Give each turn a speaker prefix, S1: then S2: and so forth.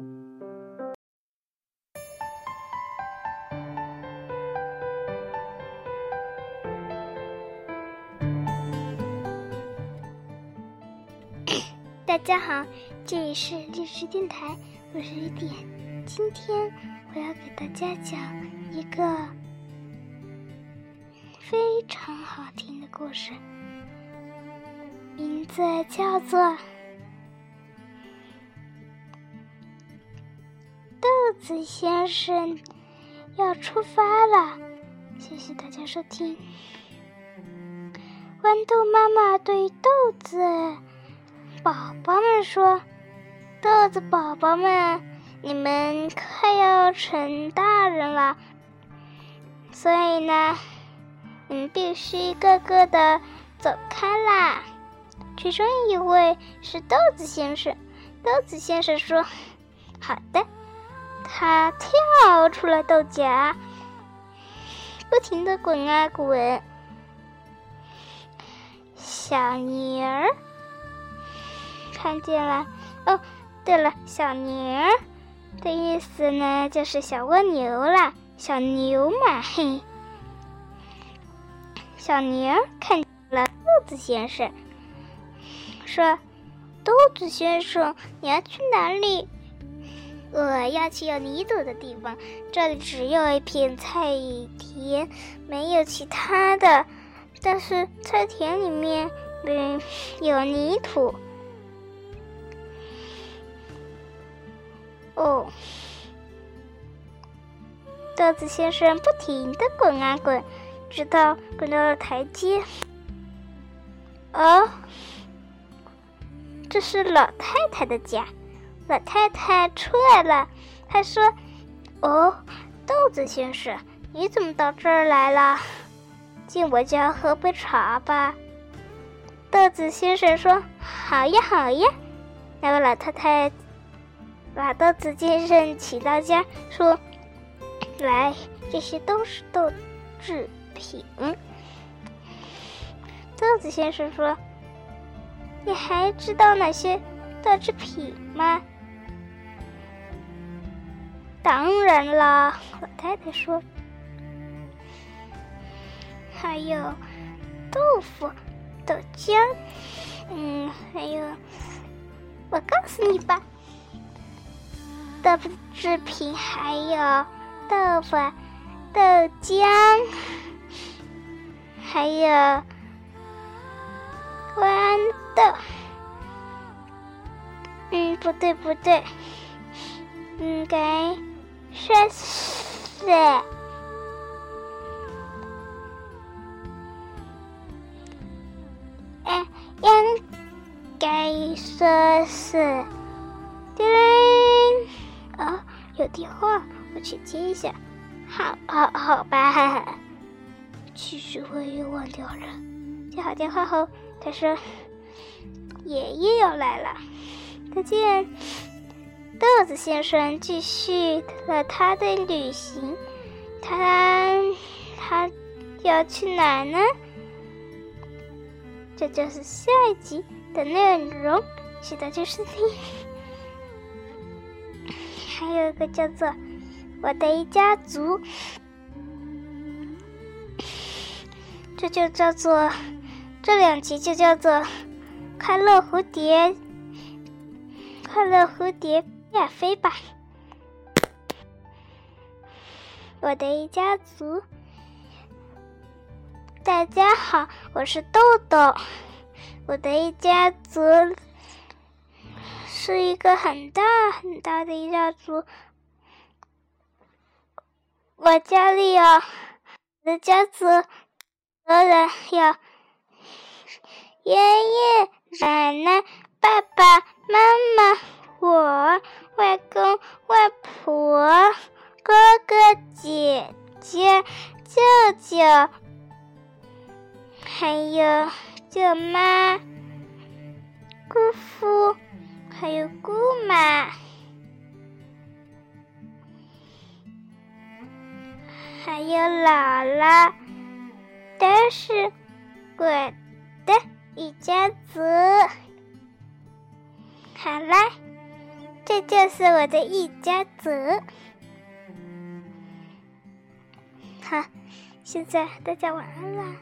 S1: 大家好，这里是历史电台，我是雨点。今天我要给大家讲一个非常好听的故事，名字叫做《子先生要出发了》。谢谢大家收听。豌豆妈妈对豆子。宝宝们说：“豆子宝宝们，你们快要成大人了，所以呢，你们必须一个个的走开啦。”其中一位是豆子先生。豆子先生说：“好的。”他跳出了豆荚，不停的滚啊滚。小牛儿。看见了，哦，对了，小牛的意思呢，就是小蜗牛啦，小牛嘛，嘿。小牛看见了豆子先生，说：“豆子先生，你要去哪里？”“我要去有泥土的地方，这里只有一片菜田，没有其他的。但是菜田里面，嗯，有泥土。”哦，豆子先生不停的滚啊滚，直到滚到了台阶。哦，这是老太太的家。老太太出来了，她说：“哦，豆子先生，你怎么到这儿来了？进我家喝杯茶吧。”豆子先生说：“好呀，好呀。”那个老太太。把豆子先生请到家，说：“来，这些都是豆制品。”豆子先生说：“你还知道哪些豆制品吗？”当然了，老太太说：“还有豆腐、豆浆，嗯，还有，我告诉你吧。”豆腐制品还有豆腐、豆浆，还有豌豆。嗯，不对，不对，应该说是，哎，应该说是。有电话，我去接一下。好，好，好吧。其实我也忘掉了。接好电话后，他说：“爷爷要来了，再见。”帽子先生继续了他的旅行。他他要去哪呢？这就是下一集的内容。谢谢大家收听。还有一个叫做《我的一家族》，这就叫做这两集就叫做《快乐蝴蝶》，快乐蝴蝶亚飞吧。我的一家族，大家好，我是豆豆。我的一家族。是一个很大很大的一家族，我家里有我的家族，当然有爷爷、奶奶、爸爸妈妈、我外公外婆、哥哥姐姐、舅舅，还有舅妈、姑父。还有姑妈，还有姥姥，都是我的一家子。好啦，这就是我的一家子。好，现在大家晚安啦。